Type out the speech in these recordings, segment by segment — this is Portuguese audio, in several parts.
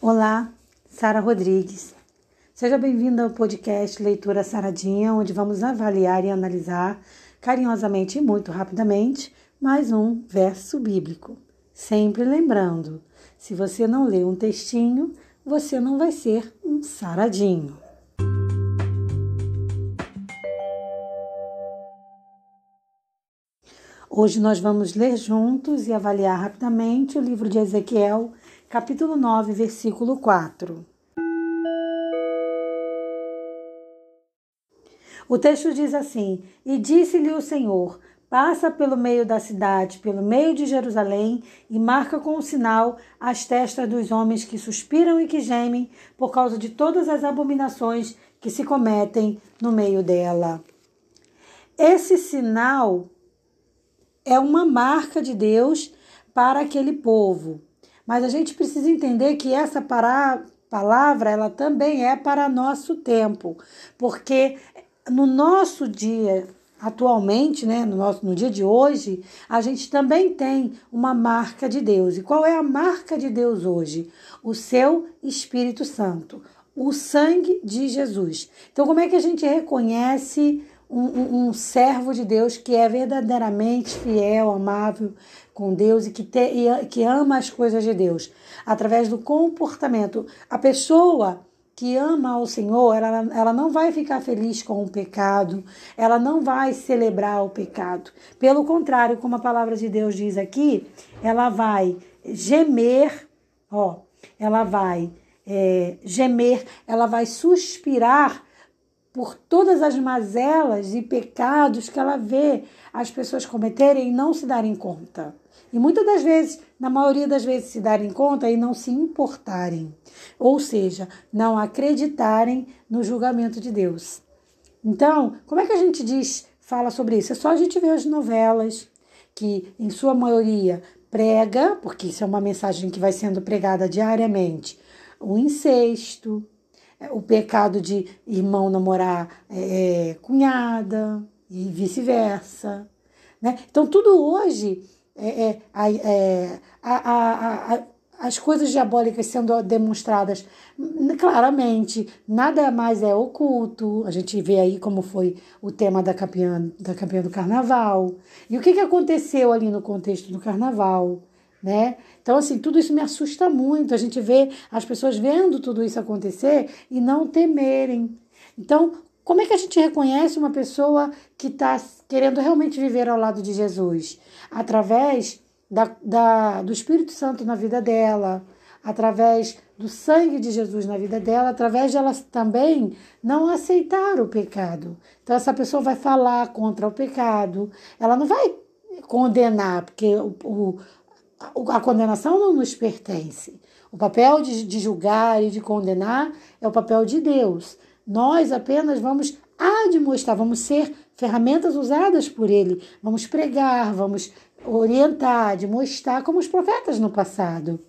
Olá, Sara Rodrigues. Seja bem-vinda ao podcast Leitura Saradinha, onde vamos avaliar e analisar carinhosamente e muito rapidamente mais um verso bíblico. Sempre lembrando, se você não lê um textinho, você não vai ser um saradinho. Hoje nós vamos ler juntos e avaliar rapidamente o livro de Ezequiel, capítulo 9, versículo 4. O texto diz assim: E disse-lhe o Senhor: Passa pelo meio da cidade, pelo meio de Jerusalém, e marca com o um sinal as testas dos homens que suspiram e que gemem por causa de todas as abominações que se cometem no meio dela. Esse sinal é uma marca de Deus para aquele povo. Mas a gente precisa entender que essa palavra ela também é para nosso tempo, porque no nosso dia atualmente, né, no nosso no dia de hoje, a gente também tem uma marca de Deus. E qual é a marca de Deus hoje? O seu Espírito Santo, o sangue de Jesus. Então, como é que a gente reconhece um, um, servo de Deus que é verdadeiramente fiel, amável com Deus e que, te, e que ama as coisas de Deus, através do comportamento. A pessoa que ama ao Senhor, ela, ela não vai ficar feliz com o pecado, ela não vai celebrar o pecado. Pelo contrário, como a palavra de Deus diz aqui, ela vai gemer, ó, ela vai é, gemer, ela vai suspirar por todas as mazelas e pecados que ela vê as pessoas cometerem e não se darem conta. E muitas das vezes, na maioria das vezes, se darem conta e não se importarem. Ou seja, não acreditarem no julgamento de Deus. Então, como é que a gente diz, fala sobre isso? É só a gente ver as novelas, que em sua maioria prega, porque isso é uma mensagem que vai sendo pregada diariamente, o incesto, o pecado de irmão namorar é, é cunhada e vice-versa. Né? Então, tudo hoje, é, é, é a, a, a, as coisas diabólicas sendo demonstradas claramente, nada mais é oculto. A gente vê aí como foi o tema da campeã, da campeã do carnaval. E o que, que aconteceu ali no contexto do carnaval? Né? Então, assim, tudo isso me assusta muito. A gente vê as pessoas vendo tudo isso acontecer e não temerem. Então, como é que a gente reconhece uma pessoa que está querendo realmente viver ao lado de Jesus? Através da, da, do Espírito Santo na vida dela, através do sangue de Jesus na vida dela, através de ela também não aceitar o pecado. Então, essa pessoa vai falar contra o pecado, ela não vai condenar, porque o, o a condenação não nos pertence. O papel de, de julgar e de condenar é o papel de Deus. Nós apenas vamos admoestar, vamos ser ferramentas usadas por Ele. Vamos pregar, vamos orientar, admoestar, como os profetas no passado.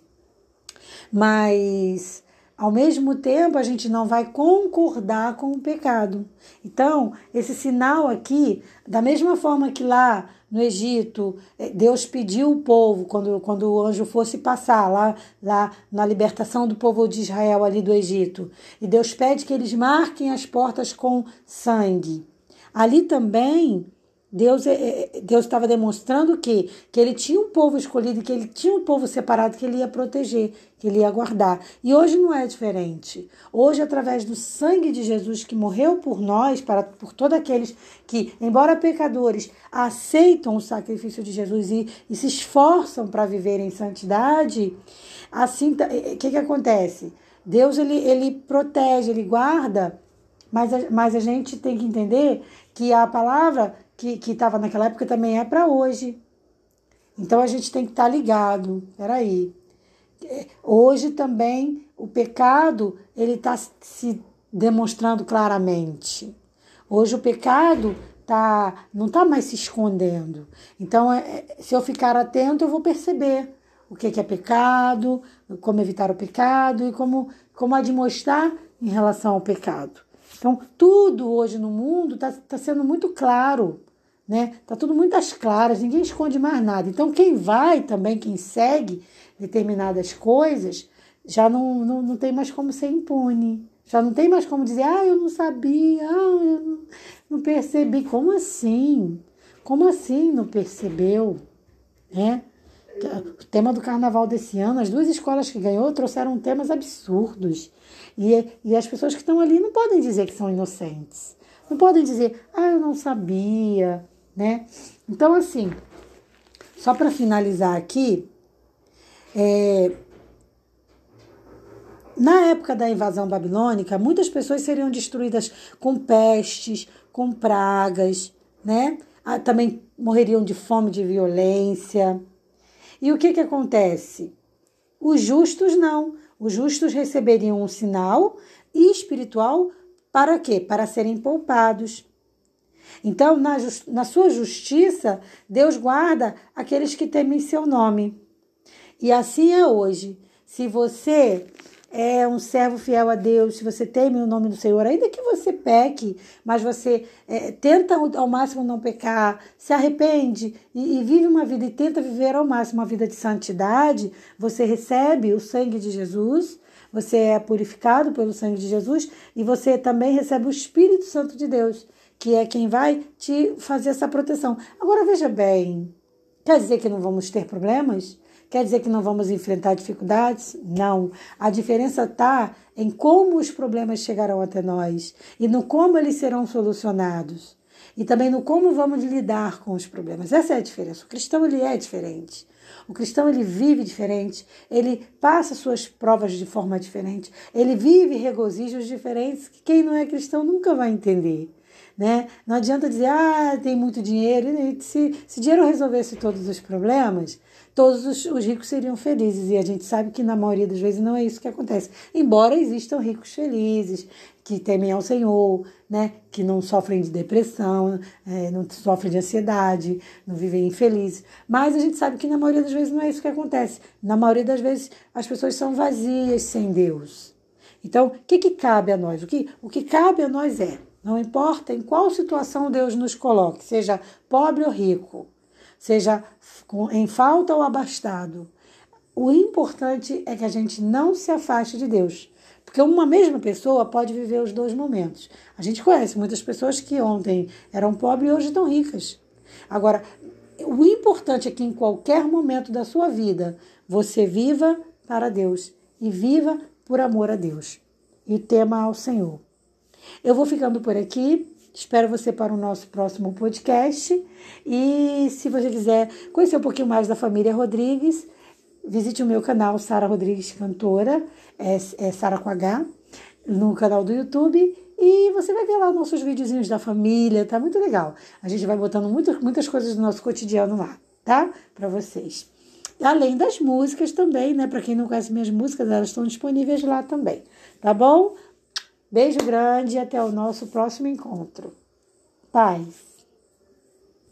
Mas ao mesmo tempo, a gente não vai concordar com o pecado. Então, esse sinal aqui, da mesma forma que lá no Egito, eh, Deus pediu o povo, quando, quando o anjo fosse passar lá, lá na libertação do povo de Israel ali do Egito, e Deus pede que eles marquem as portas com sangue. Ali também Deus é, é, Deus estava demonstrando que que ele tinha um povo escolhido, que ele tinha um povo separado que ele ia proteger, que ele ia guardar. E hoje não é diferente. Hoje, através do sangue de Jesus que morreu por nós, para por todos aqueles que, embora pecadores, aceitam o sacrifício de Jesus e, e se esforçam para viver em santidade, assim, o é, que que acontece? Deus ele, ele protege, ele guarda, mas a, mas a gente tem que entender que a palavra que estava naquela época também é para hoje. Então a gente tem que estar tá ligado. Peraí. Hoje também o pecado ele está se demonstrando claramente. Hoje o pecado tá, não está mais se escondendo. Então, é, é, se eu ficar atento, eu vou perceber o que, que é pecado, como evitar o pecado e como, como admoestar em relação ao pecado. Então, tudo hoje no mundo está tá sendo muito claro né? Tá tudo muito às claras, ninguém esconde mais nada. Então quem vai também, quem segue determinadas coisas, já não, não, não tem mais como ser impune. Já não tem mais como dizer, ah, eu não sabia, ah, eu não, não percebi. Como assim? Como assim não percebeu? É? O tema do carnaval desse ano, as duas escolas que ganhou trouxeram temas absurdos. E, e as pessoas que estão ali não podem dizer que são inocentes. Não podem dizer, ah, eu não sabia, né? Então, assim, só para finalizar aqui, é, na época da invasão babilônica, muitas pessoas seriam destruídas com pestes, com pragas, né? Ah, também morreriam de fome, de violência. E o que, que acontece? Os justos não. Os justos receberiam um sinal espiritual para quê? Para serem poupados. Então, na, na sua justiça, Deus guarda aqueles que temem seu nome. E assim é hoje. Se você é um servo fiel a Deus, se você teme o nome do Senhor, ainda que você peque, mas você é, tenta ao máximo não pecar, se arrepende e, e, vive uma vida e tenta viver ao máximo uma vida de santidade, você recebe o sangue de Jesus, você é purificado pelo sangue de Jesus e você também recebe o Espírito Santo de Deus, que é quem vai te fazer essa proteção. Agora veja bem, quer dizer que não vamos ter problemas? Quer dizer que não vamos enfrentar dificuldades? Não. A diferença está em como os problemas chegarão até nós e no como eles serão solucionados. E também no como vamos lidar com os problemas. Essa é a diferença. O cristão ele é diferente. O cristão ele vive diferente, ele passa suas provas de forma diferente, ele vive regozijos diferentes que quem não é cristão nunca vai entender. Né? Não adianta dizer, ah, tem muito dinheiro. Se, se dinheiro resolvesse todos os problemas, todos os, os, ricos seriam felizes. E a gente sabe que na maioria das vezes não é isso que acontece. Embora existam ricos felizes, que temem ao Senhor, né? que não sofrem de depressão, é, não sofrem de ansiedade, não vivem infelizes. Mas a gente sabe que na maioria das vezes não é isso que acontece. Na maioria das vezes as pessoas são vazias sem Deus. Então, o que, que cabe a nós? O que, o que cabe a nós é, não importa em qual situação Deus nos coloque, seja pobre ou rico, seja em falta ou abastado. O importante é que a gente não se afaste de Deus. Porque uma mesma pessoa pode viver os dois momentos. A gente conhece muitas pessoas que ontem eram pobres e hoje estão ricas. Agora, o importante é que em qualquer momento da sua vida você viva para Deus e viva por amor a Deus e tema ao Senhor. Eu vou ficando por aqui. Espero você para o nosso próximo podcast. E se você quiser conhecer um pouquinho mais da família Rodrigues, visite o meu canal Sara Rodrigues Cantora, é, é Sara com H, no canal do YouTube. E você vai ver lá nossos videozinhos da família, tá muito legal. A gente vai botando muito, muitas coisas do nosso cotidiano lá, tá? Para vocês. Além das músicas também, né? Para quem não conhece minhas músicas, elas estão disponíveis lá também, tá bom? Beijo grande e até o nosso próximo encontro. Paz.